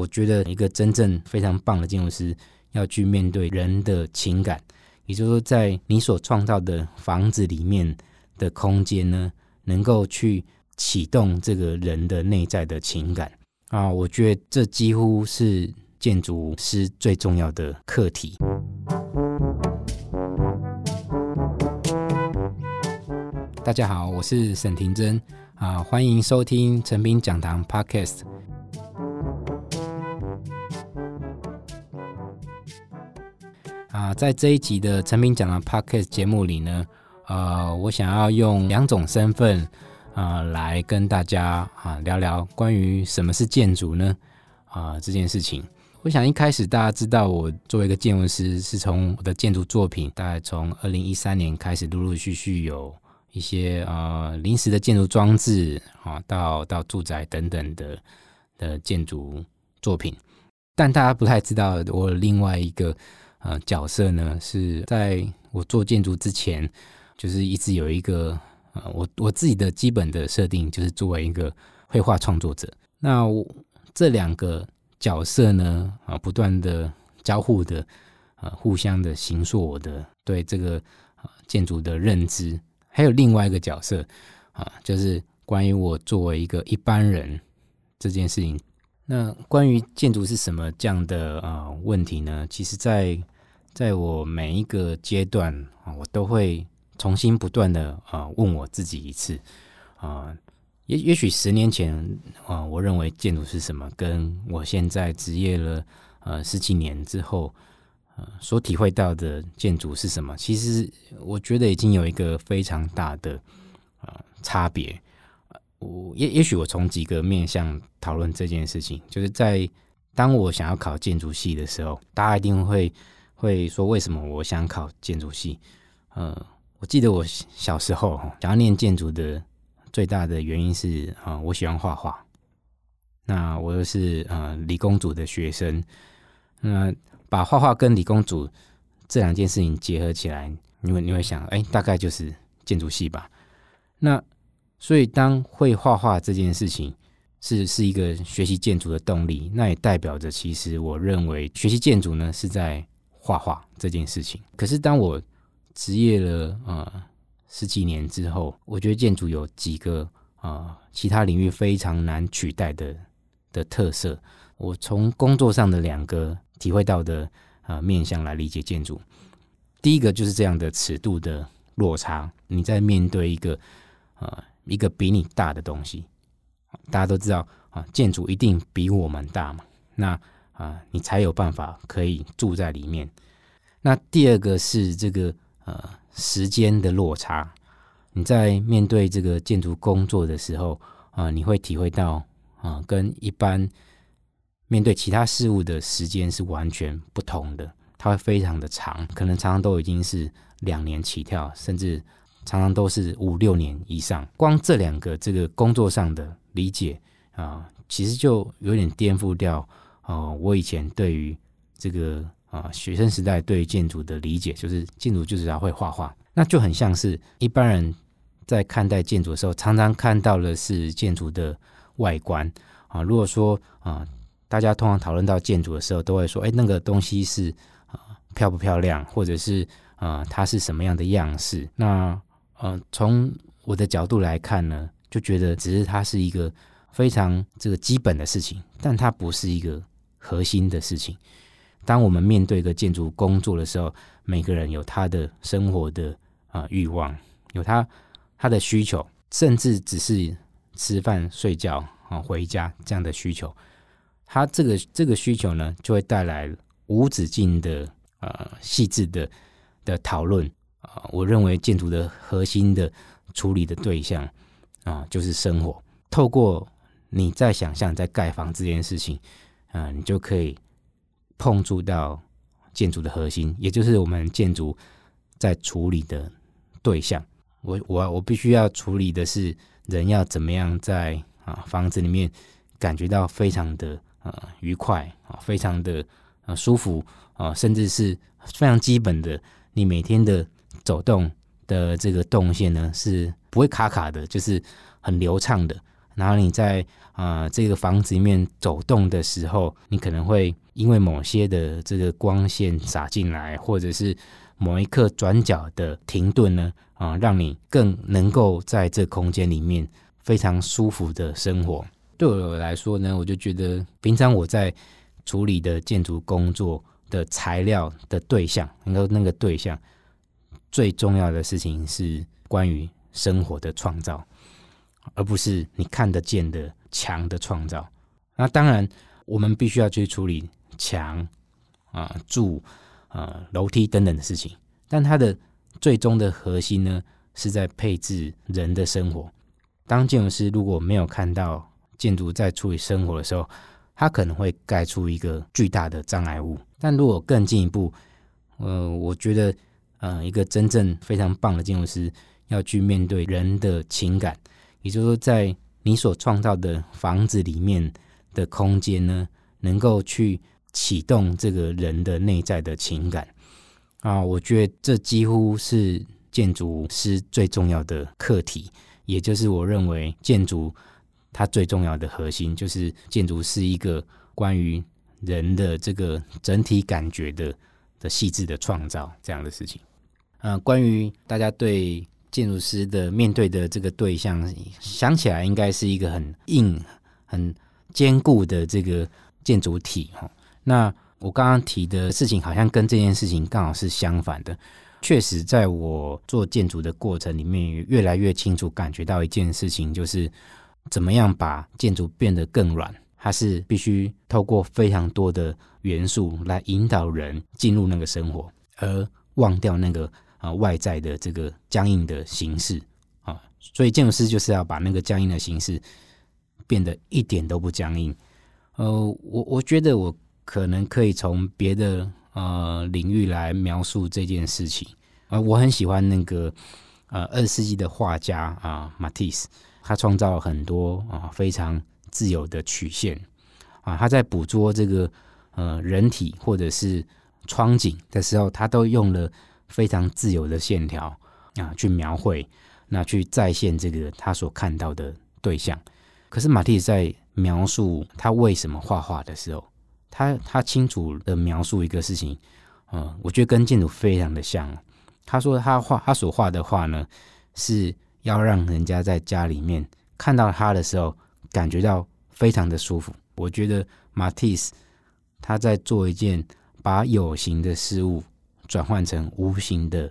我觉得一个真正非常棒的建筑师要去面对人的情感，也就是说，在你所创造的房子里面的空间呢，能够去启动这个人的内在的情感啊，我觉得这几乎是建筑师最重要的课题。大家好，我是沈庭珍啊，欢迎收听诚品讲堂 Podcast。啊，在这一集的诚品讲的 Podcast 节目里呢，呃，我想要用两种身份啊来跟大家啊聊聊关于什么是建筑呢？啊，这件事情，我想一开始大家知道我作为一个建筑师，是从我的建筑作品，大概从二零一三年开始，陆陆续续有。一些呃临时的建筑装置啊，到到住宅等等的的建筑作品，但大家不太知道我另外一个呃角色呢，是在我做建筑之前，就是一直有一个呃我我自己的基本的设定，就是作为一个绘画创作者。那我这两个角色呢啊，不断的交互的呃互相的形塑我的对这个建筑的认知。还有另外一个角色啊，就是关于我作为一个一般人这件事情。那关于建筑是什么这样的啊问题呢？其实在，在我每一个阶段啊，我都会重新不断的啊问我自己一次啊。也也许十年前啊，我认为建筑是什么，跟我现在职业了呃十几年之后。所体会到的建筑是什么？其实我觉得已经有一个非常大的呃差别。我也也许我从几个面向讨论这件事情，就是在当我想要考建筑系的时候，大家一定会会说，为什么我想考建筑系？呃，我记得我小时候想要念建筑的最大的原因是啊、我喜欢画画。那我又是呃理工组的学生，那。把画画跟理工组这两件事情结合起来，你会你会想，哎，大概就是建筑系吧。那所以，当会画画这件事情是是一个学习建筑的动力，那也代表着，其实我认为学习建筑呢是在画画这件事情。可是，当我职业了呃十几年之后，我觉得建筑有几个啊、呃、其他领域非常难取代的的特色。我从工作上的两个。体会到的呃面向来理解建筑，第一个就是这样的尺度的落差。你在面对一个呃一个比你大的东西，大家都知道啊，建筑一定比我们大嘛，那啊你才有办法可以住在里面。那第二个是这个呃时间的落差。你在面对这个建筑工作的时候啊，你会体会到啊跟一般。面对其他事物的时间是完全不同的，它会非常的长，可能常常都已经是两年起跳，甚至常常都是五六年以上。光这两个这个工作上的理解啊、其实就有点颠覆掉啊、呃，我以前对于这个啊、学生时代对于建筑的理解，就是建筑就是要会画画，那就很像是一般人在看待建筑的时候，常常看到的是建筑的外观啊、如果说啊。大家通常讨论到建筑的时候，都会说：“哎，那个东西是啊、漂不漂亮，或者是啊、它是什么样的样式？”那呃，从我的角度来看呢，就觉得只是它是一个非常这个基本的事情，但它不是一个核心的事情。当我们面对一个建筑工作的时候，每个人有他的生活的啊、欲望，有他他的需求，甚至只是吃饭、睡觉啊、回家这样的需求。他这个这个需求呢，就会带来无止境的呃细致的的讨论啊。我认为建筑的核心的处理的对象啊，就是生活。透过你在想象在盖房这件事情啊，你就可以碰触到建筑的核心，也就是我们建筑在处理的对象。我我我必须要处理的是人要怎么样在啊房子里面感觉到非常的。呃，愉快啊，非常的呃舒服啊，甚至是非常基本的，你每天的走动的这个动线呢，是不会卡卡的，就是很流畅的。然后你在啊、呃、这个房子里面走动的时候，你可能会因为某些的这个光线洒进来，或者是某一刻转角的停顿呢，啊、让你更能够在这空间里面非常舒服的生活。对我来说呢，我就觉得平常我在处理的建筑工作的材料的对象，然后那个对象最重要的事情是关于生活的创造。而不是你看得见的墙的创造。那当然，我们必须要去处理墙啊、柱啊、楼梯等等的事情。但它的最终的核心呢，是在配置人的生活。当建筑师如果没有看到建筑在处理生活的时候，他可能会盖出一个巨大的障碍物。但如果更进一步，呃，我觉得，呃，一个真正非常棒的建筑师要去面对人的情感。也就是说，在你所创造的房子里面的空间呢，能够去启动这个人的内在的情感啊，我觉得这几乎是建筑师最重要的课题，也就是我认为建筑它最重要的核心，就是建筑是一个关于人的这个整体感觉的的细致的创造这样的事情。啊，关于大家对。建筑师的面对的这个对象，想起来应该是一个很硬、很坚固的这个建筑体哈。那我刚刚提的事情，好像跟这件事情刚好是相反的。确实，在我做建筑的过程里面，越来越清楚感觉到一件事情，就是怎么样把建筑变得更软。它是必须透过非常多的元素来引导人进入那个生活，而忘掉那个。啊，外在的这个僵硬的形式啊，所以建筑师就是要把那个僵硬的形式变得一点都不僵硬。呃，我我觉得我可能可以从别的呃领域来描述这件事情。啊、我很喜欢那个呃二世纪的画家啊，马蒂斯，他创造了很多啊非常自由的曲线啊，他在捕捉这个呃人体或者是窗景的时候，他都用了。非常自由的线条啊，去描绘，那去再现这个他所看到的对象。可是马蒂斯在描述他为什么画画的时候，他他清楚的描述一个事情，嗯，我觉得跟建筑非常的像。他说他画他所画的画呢，是要让人家在家里面看到他的时候，感觉到非常的舒服。我觉得马蒂斯他在做一件把有形的事物。转换成无形的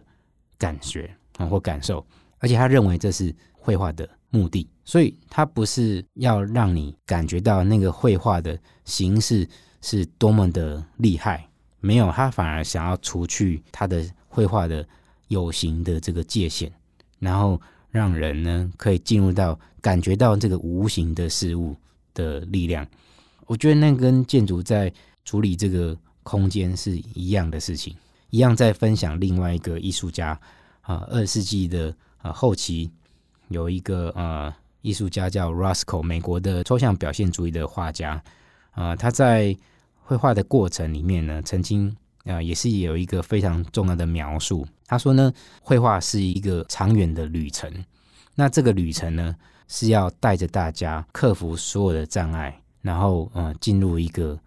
感觉啊，或感受，而且他认为这是绘画的目的，所以他不是要让你感觉到那个绘画的形式是多么的厉害，没有，他反而想要除去他的绘画的有形的这个界限，然后让人呢可以进入到感觉到这个无形的事物的力量。我觉得那跟建筑在处理这个空间是一样的事情。一样在分享另外一个艺术家啊，二十世纪的啊后期有一个呃艺术家叫 Rusco，美国的抽象表现主义的画家啊，他在绘画的过程里面呢，曾经啊也是有一个非常重要的描述。他说呢，绘画是一个长远的旅程，那这个旅程呢是要带着大家克服所有的障碍，然后呃进入一个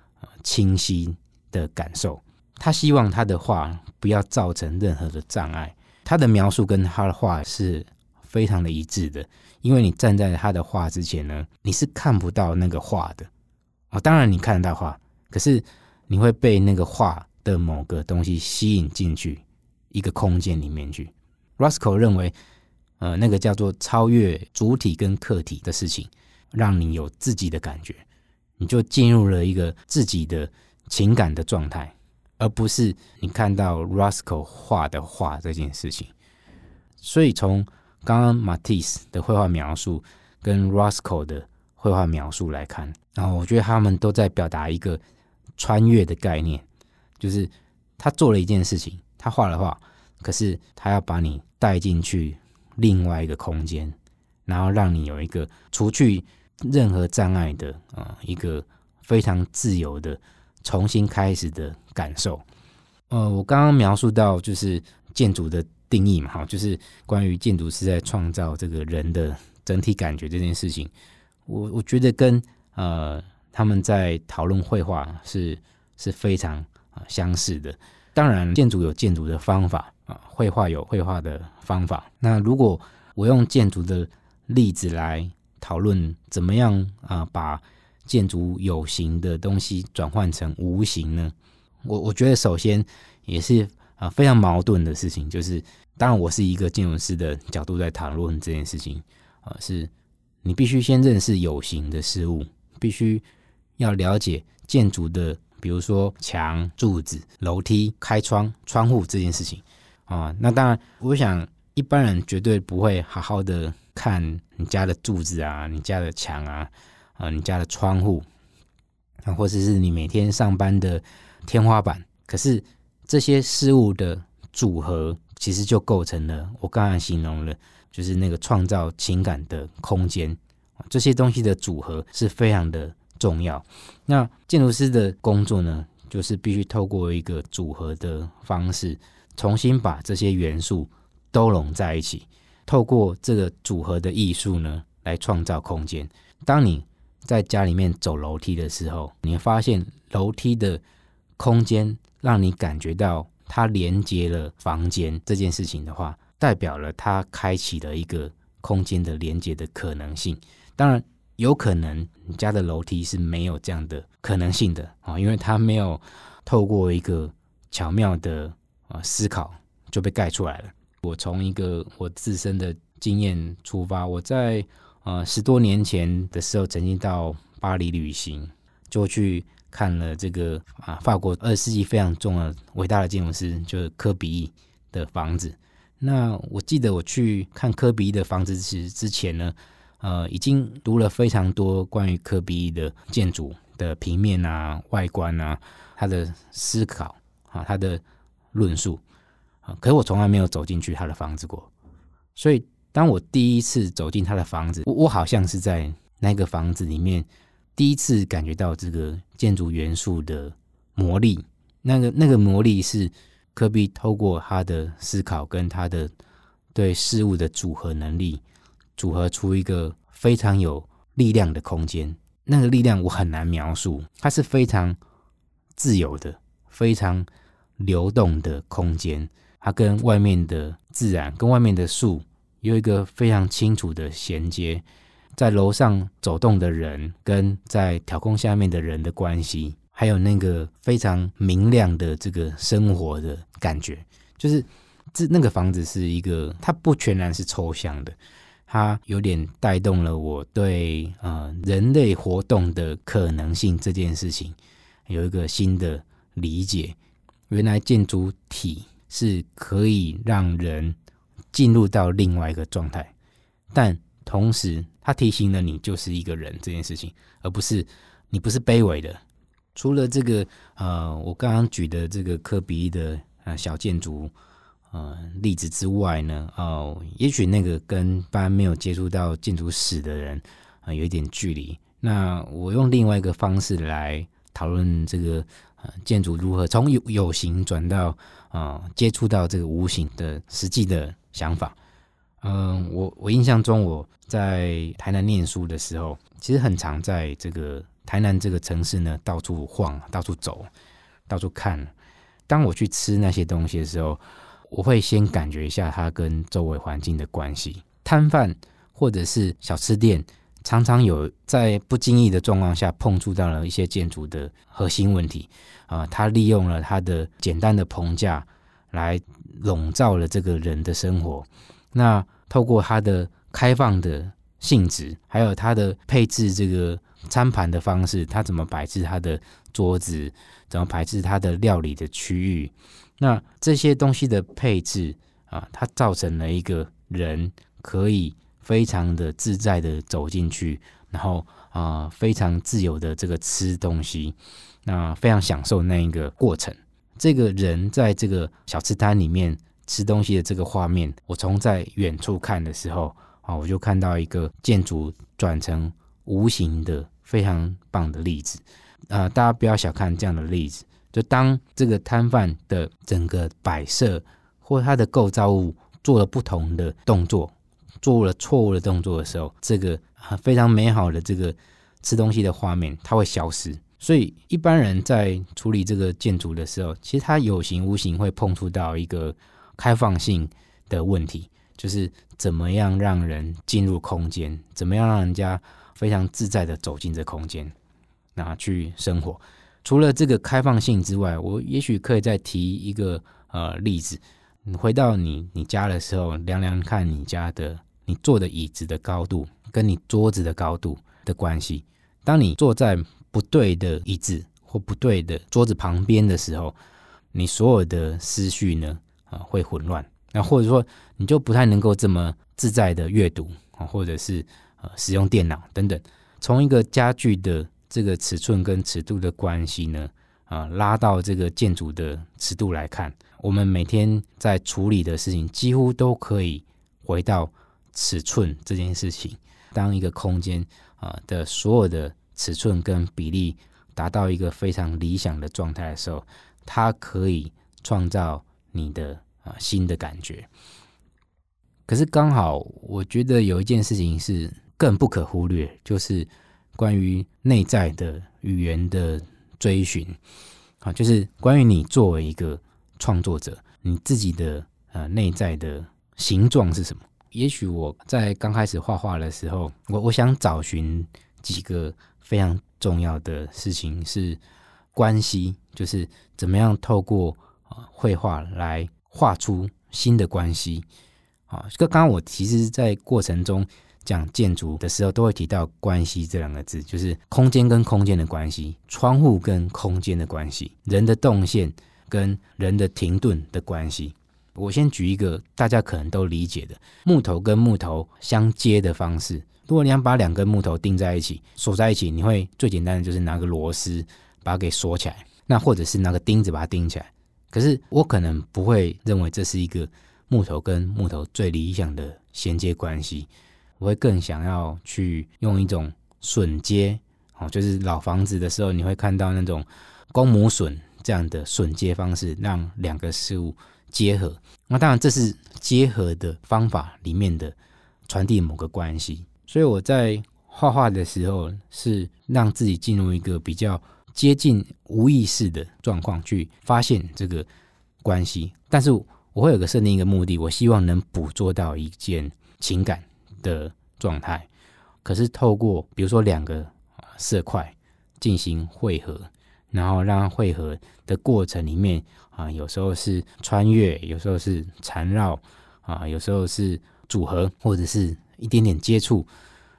清晰的感受。他希望他的画不要造成任何的障碍。他的描述跟他的画是非常的一致的，因为你站在他的画之前呢，你是看不到那个画的啊。当然你看得到画，可是你会被那个画的某个东西吸引进去一个空间里面去。Rothko 认为，呃，那个叫做超越主体跟客体的事情，让你有自己的感觉，你就进入了一个自己的情感的状态。而不是你看到 r u s c o 画的画这件事情，所以从刚刚 Matisse 的绘画描述跟 r u s c o 的绘画描述来看，然后我觉得他们都在表达一个穿越的概念，就是他做了一件事情，他画了画，可是他要把你带进去另外一个空间，然后让你有一个除去任何障碍的啊，一个非常自由的。重新开始的感受，呃，我刚刚描述到就是建筑的定义嘛，哈，就是关于建筑师在创造这个人的整体感觉这件事情，我我觉得跟呃他们在讨论绘画是是非常啊相似的。当然，建筑有建筑的方法啊，绘画有绘画的方法。那如果我用建筑的例子来讨论怎么样啊把建筑有形的东西转换成无形呢？我我觉得首先也是啊非常矛盾的事情，就是当然我是一个建筑师的角度在谈论这件事情啊，是你必须先认识有形的事物，必须要了解建筑的，比如说墙、柱子、楼梯、开窗、窗户这件事情啊。那当然，我想一般人绝对不会好好的看你家的柱子啊，你家的墙啊，啊，你家的窗户啊，或者是你每天上班的。天花板，可是这些事物的组合，其实就构成了我刚才形容了，就是那个创造情感的空间。这些东西的组合是非常的重要。那建筑师的工作呢，就是必须透过一个组合的方式，重新把这些元素都拢在一起，透过这个组合的艺术呢，来创造空间。当你在家里面走楼梯的时候，你发现楼梯的空间让你感觉到它连接了房间这件事情的话，代表了它开启了一个空间的连接的可能性。当然，有可能你家的楼梯是没有这样的可能性的啊，因为它没有透过一个巧妙的啊思考就被盖出来了。我从一个我自身的经验出发，我在呃十多年前的时候曾经到巴黎旅行，就去。看了这个啊，法国二世纪非常重要的伟大的建筑师，就是科比的房子。那我记得我去看科比的房子之之前呢，呃，已经读了非常多关于科比的建筑的平面啊、外观啊，他的思考啊、他的论述啊，可是我从来没有走进去他的房子过。所以，当我第一次走进他的房子，我我好像是在那个房子里面。第一次感觉到这个建筑元素的魔力，那个那个魔力是科比透过他的思考跟他的对事物的组合能力，组合出一个非常有力量的空间。那个力量我很难描述，它是非常自由的、非常流动的空间。它跟外面的自然、跟外面的树有一个非常清楚的衔接。在楼上走动的人，跟在调控下面的人的关系，还有那个非常明亮的这个生活的感觉，就是这那个房子是一个，它不全然是抽象的，它有点带动了我对呃人类活动的可能性这件事情有一个新的理解。原来建筑体是可以让人进入到另外一个状态，但同时。他提醒了你就是一个人这件事情，而不是你不是卑微的。除了这个呃，我刚刚举的这个科比的呃小建筑呃例子之外呢，哦、也许那个跟一般没有接触到建筑史的人啊、有一点距离。那我用另外一个方式来讨论这个呃建筑如何从有有形转到啊、接触到这个无形的实际的想法。嗯，我我印象中我在台南念书的时候，其实很常在这个台南这个城市呢到处晃、到处走、到处看。当我去吃那些东西的时候，我会先感觉一下它跟周围环境的关系。摊贩或者是小吃店，常常有在不经意的状况下碰触到了一些建筑的核心问题啊，他利用了他的简单的棚架来笼罩了这个人的生活。那透过它的开放的性质，还有它的配置这个餐盘的方式，它怎么摆置它的桌子，怎么摆置它的料理的区域，那这些东西的配置啊，它造成了一个人可以非常的自在的走进去，然后啊非常自由的这个吃东西，那非常享受那一个过程。这个人在这个小吃摊里面。吃东西的这个画面，我从在远处看的时候啊，我就看到一个建筑转成无形的非常棒的例子。啊、大家不要小看这样的例子。就当这个摊贩的整个摆设或它的构造物做了不同的动作，做了错误的动作的时候，这个非常美好的这个吃东西的画面，它会消失。所以一般人在处理这个建筑的时候，其实他有形无形会碰触到一个开放性的问题，就是怎么样让人进入空间，怎么样让人家非常自在的走进这空间，那去生活。除了这个开放性之外，我也许可以再提一个呃例子。你回到你你家的时候，量量看你家的你坐的椅子的高度跟你桌子的高度的关系。当你坐在不对的椅子或不对的桌子旁边的时候，你所有的思绪呢啊会混乱。那或者说你就不太能够这么自在的阅读啊，或者是呃使用电脑等等。从一个家具的这个尺寸跟尺度的关系呢啊，拉到这个建筑的尺度来看。我们每天在处理的事情，几乎都可以回到尺寸这件事情。当一个空间啊的所有的尺寸跟比例达到一个非常理想的状态的时候，它可以创造你的啊新的感觉。可是刚好，我觉得有一件事情是更不可忽略，就是关于内在的语言的追寻啊，就是关于你作为一个。创作者，你自己的呃内在的形状是什么？也许我在刚开始画画的时候，我我想找寻几个非常重要的事情是关系，就是怎么样透过啊绘画来画出新的关系啊。刚刚我其实，在过程中讲建筑的时候，都会提到关系这两个字，就是空间跟空间的关系，窗户跟空间的关系，人的动线。跟人的停顿的关系，我先举一个大家可能都理解的木头跟木头相接的方式。如果你想把两根木头钉在一起，锁在一起，你会最简单的就是拿个螺丝把它给锁起来，那或者是拿个钉子把它钉起来。可是我可能不会认为这是一个木头跟木头最理想的衔接关系，我会更想要去用一种榫接，哦，就是老房子的时候你会看到那种公母榫。这样的榫接方式，让两个事物结合。那当然，这是结合的方法里面的传递某个关系。所以我在画画的时候，是让自己进入一个比较接近无意识的状况，去发现这个关系。但是我会有个设定一个目的，我希望能捕捉到一件情感的状态。可是透过比如说两个色块进行汇合。然后让它汇合的过程里面啊，有时候是穿越，有时候是缠绕啊，有时候是组合，或者是一点点接触。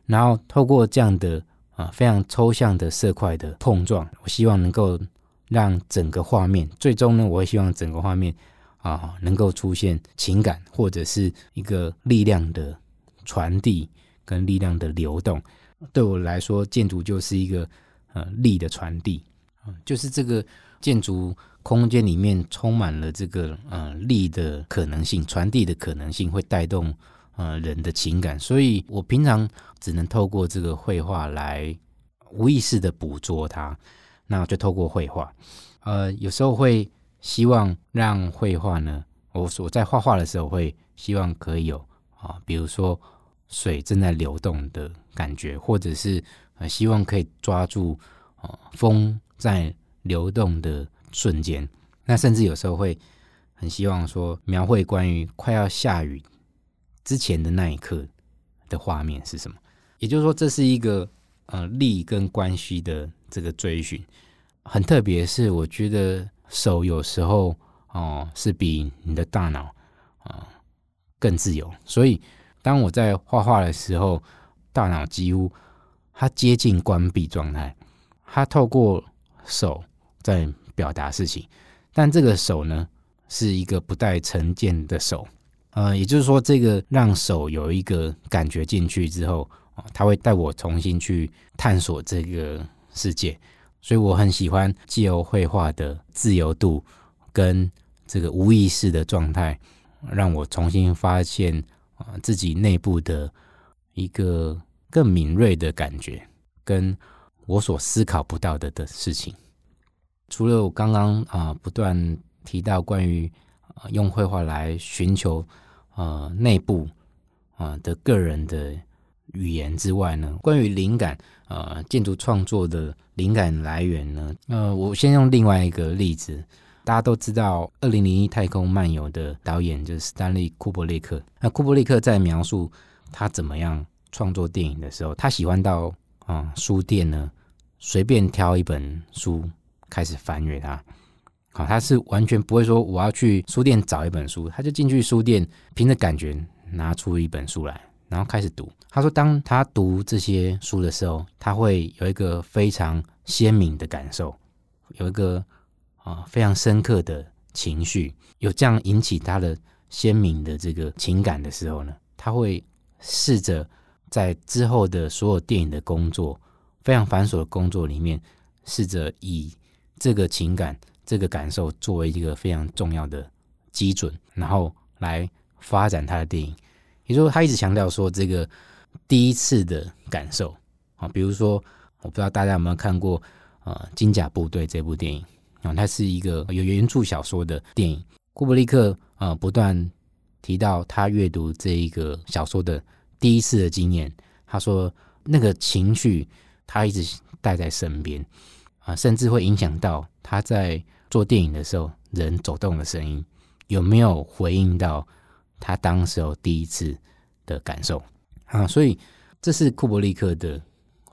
然后透过这样的啊非常抽象的色块的碰撞，我希望能够让整个画面，最终呢，我会希望整个画面啊能够出现情感，或者是一个力量的传递跟力量的流动。对我来说，建筑就是一个呃力的传递。就是这个建筑空间里面充满了这个呃力的可能性，传递的可能性会带动呃人的情感，所以我平常只能透过这个绘画来无意识的捕捉它，那就透过绘画，呃，有时候会希望让绘画呢，我我在画画的时候会希望可以有啊，比如说水正在流动的感觉，或者是呃希望可以抓住啊风。在流动的瞬间，那甚至有时候会很希望说描绘关于快要下雨之前的那一刻的画面是什么。也就是说，这是一个呃力跟关系的这个追寻。很特别是，我觉得手有时候哦、是比你的大脑啊、更自由。所以当我在画画的时候，大脑几乎它接近关闭状态，它透过。手在表达事情，但这个手呢，是一个不带成见的手，呃，也就是说，这个让手有一个感觉进去之后，他会带我重新去探索这个世界，所以我很喜欢自由绘画的自由度跟这个无意识的状态，让我重新发现啊自己内部的一个更敏锐的感觉跟。我所思考不到的的事情，除了我刚刚啊不断提到关于用绘画来寻求呃内部啊的个人的语言之外呢，关于灵感，呃，建筑创作的灵感来源呢，呃，我先用另外一个例子，大家都知道《二零零一太空漫游》的导演就是斯坦利·库柏力克。那库柏力克在描述他怎么样创作电影的时候，他喜欢到啊、书店呢，随便挑一本书开始翻阅它。好，他是完全不会说我要去书店找一本书，他就进去书店，凭着感觉拿出一本书来。然后开始读。他说，当他读这些书的时候，他会有一个非常鲜明的感受，有一个啊非常深刻的情绪。有这样引起他的鲜明的这个情感的时候呢，他会试着在之后的所有电影的工作，非常繁琐的工作里面，试着以这个情感、这个感受作为一个非常重要的基准，然后来发展他的电影。也就是说，他一直强调说，这个第一次的感受啊，比如说，我不知道大家有没有看过呃《金甲部队》这部电影啊，它是一个有原著小说的电影。库布里克啊，不断提到他阅读这一个小说的第一次的经验。他说，那个情绪他一直带在身边啊，甚至会影响到他在做电影的时候，人走动的声音有没有回应到。他当时候第一次的感受啊，所以这是库伯利克的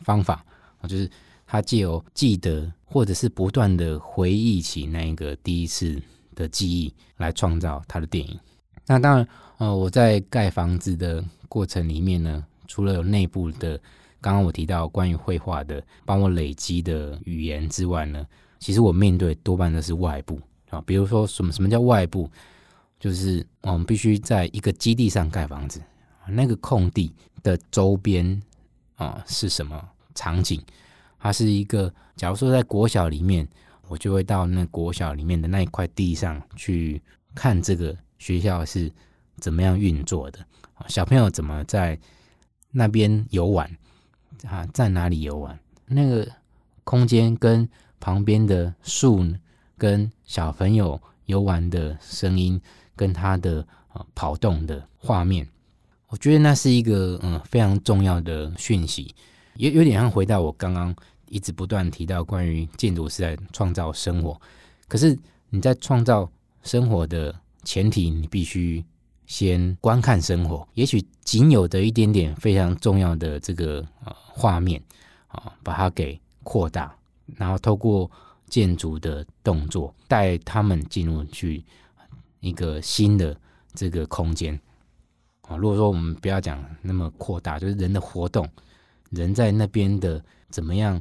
方法啊，就是他借由记得或者是不断的回忆起那个第一次的记忆来创造他的电影。那当然，呃，我在盖房子的过程里面呢，除了有内部的，刚刚我提到关于绘画的帮我累积的语言之外呢，其实我面对多半都是外部啊，比如说什么什么叫外部？就是我们必须在一个基地上盖房子，那个空地的周边啊是什么场景？它是一个，假如说在国小里面，我就会到那国小里面的那一块地上去看这个学校是怎么样运作的，小朋友怎么在那边游玩啊，在哪里游玩？那个空间跟旁边的树跟小朋友游玩的声音。跟他的呃跑动的画面，我觉得那是一个嗯非常重要的讯息，也有点像回到我刚刚一直不断提到关于建筑是在创造生活，可是你在创造生活的前提，你必须先观看生活，也许仅有的一点点非常重要的这个呃画面啊，把它给扩大，然后透过建筑的动作带他们进入去。一个新的这个空间啊，如果说我们不要讲那么扩大，就是人的活动，人在那边的怎么样，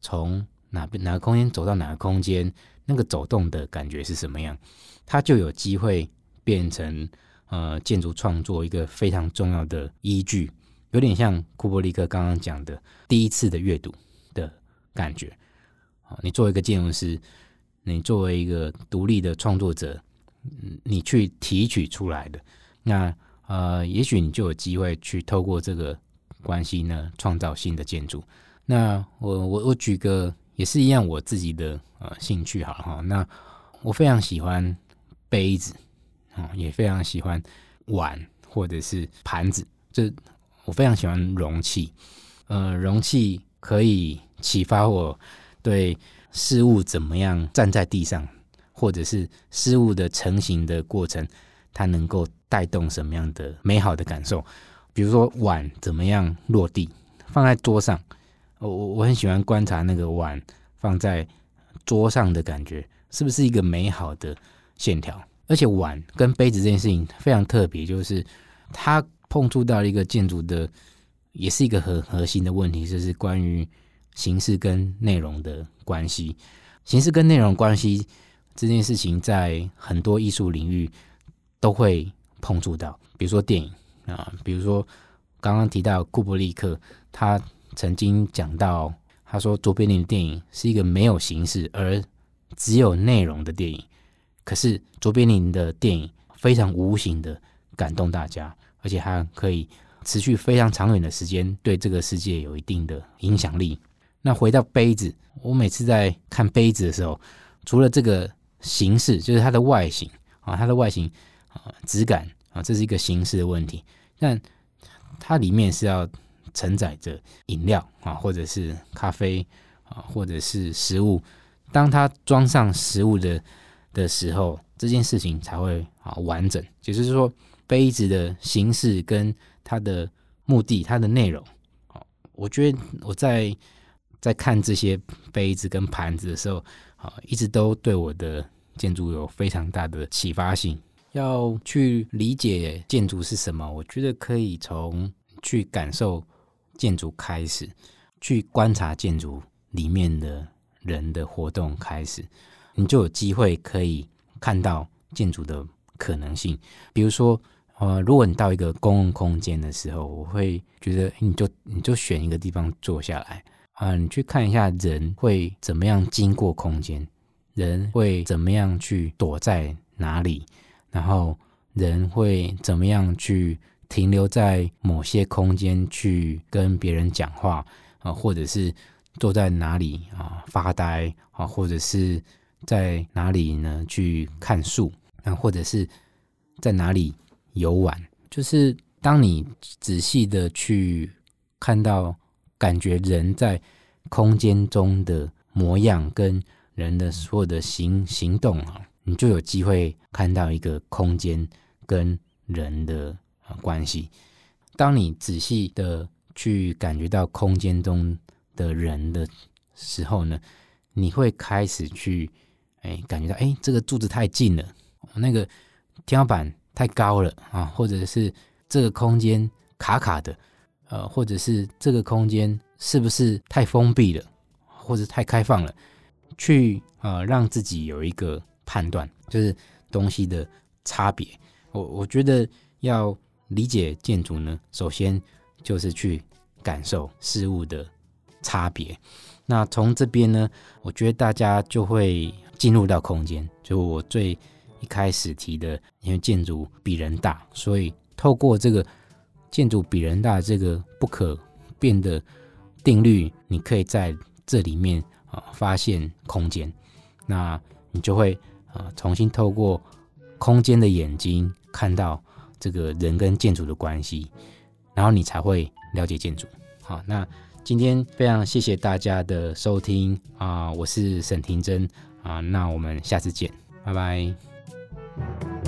从哪边哪个空间走到哪个空间，那个走动的感觉是什么样，它就有机会变成呃建筑创作一个非常重要的依据，有点像库柏力克刚刚讲的第一次的阅读的感觉你作为一个建筑师，你作为一个独立的创作者。你去提取出来的，那呃，也许你就有机会去透过这个关系呢，创造新的建筑。那我我我举个也是一样我自己的呃兴趣好了哈。那我非常喜欢杯子啊，也非常喜欢碗或者是盘子，这我非常喜欢容器。呃，容器可以启发我对事物怎么样站在地上。或者是事物的成型的过程，它能够带动什么样的美好的感受？比如说碗怎么样落地，放在桌上，我我我很喜欢观察那个碗放在桌上的感觉，是不是一个美好的线条？而且碗跟杯子这件事情非常特别，就是它碰触到一个建筑的，也是一个很核心的问题，就是关于形式跟内容的关系。形式跟内容关系。这件事情在很多艺术领域都会碰触到，比如说电影啊，比如说刚刚提到库布里克，他曾经讲到，他说卓别林的电影是一个没有形式而只有内容的电影，可是卓别林的电影非常无形的感动大家，而且还可以持续非常长远的时间，对这个世界有一定的影响力。那回到杯子，我每次在看杯子的时候，除了这个。形式就是它的外形啊，它的外形啊，质感啊，这是一个形式的问题。但它里面是要承载着饮料啊，或者是咖啡啊，或者是食物。当它装上食物的的时候，这件事情才会啊完整。就是说，杯子的形式跟它的目的、它的内容，啊我觉得我在在看这些杯子跟盘子的时候，啊，一直都对我的建筑有非常大的启发性。要去理解建筑是什么，我觉得可以从去感受建筑开始，去观察建筑里面的人的活动开始，你就有机会可以看到建筑的可能性。比如说，呃，如果你到一个公共空间的时候，我会觉得你就你就选一个地方坐下来啊，你去看一下人会怎么样经过空间，人会怎么样去躲在哪里。然后人会怎么样去停留在某些空间去跟别人讲话啊，或者是坐在哪里啊发呆啊，或者是在哪里呢去看树啊，或者是在哪里游玩？就是当你仔细的去看到、感觉人在空间中的模样跟人的所有的行行动啊。你就有机会看到一个空间跟人的关系。当你仔细的去感觉到空间中的人的时候呢，你会开始去哎感觉到哎这个柱子太近了，那个天花板太高了啊，或者是这个空间卡卡的，呃，或者是这个空间是不是太封闭了，或者太开放了，去呃让自己有一个。判断就是东西的差别。我我觉得要理解建筑呢，首先就是去感受事物的差别。那从这边呢，我觉得大家就会进入到空间。就我最一开始提的，因为建筑比人大，所以透过这个建筑比人大这个不可变的定律，你可以在这里面啊发现空间。那你就会。啊，重新透过空间的眼睛看到这个人跟建筑的关系，然后你才会了解建筑。好，那今天非常谢谢大家的收听啊，我是沈庭珍啊，那我们下次见，拜拜。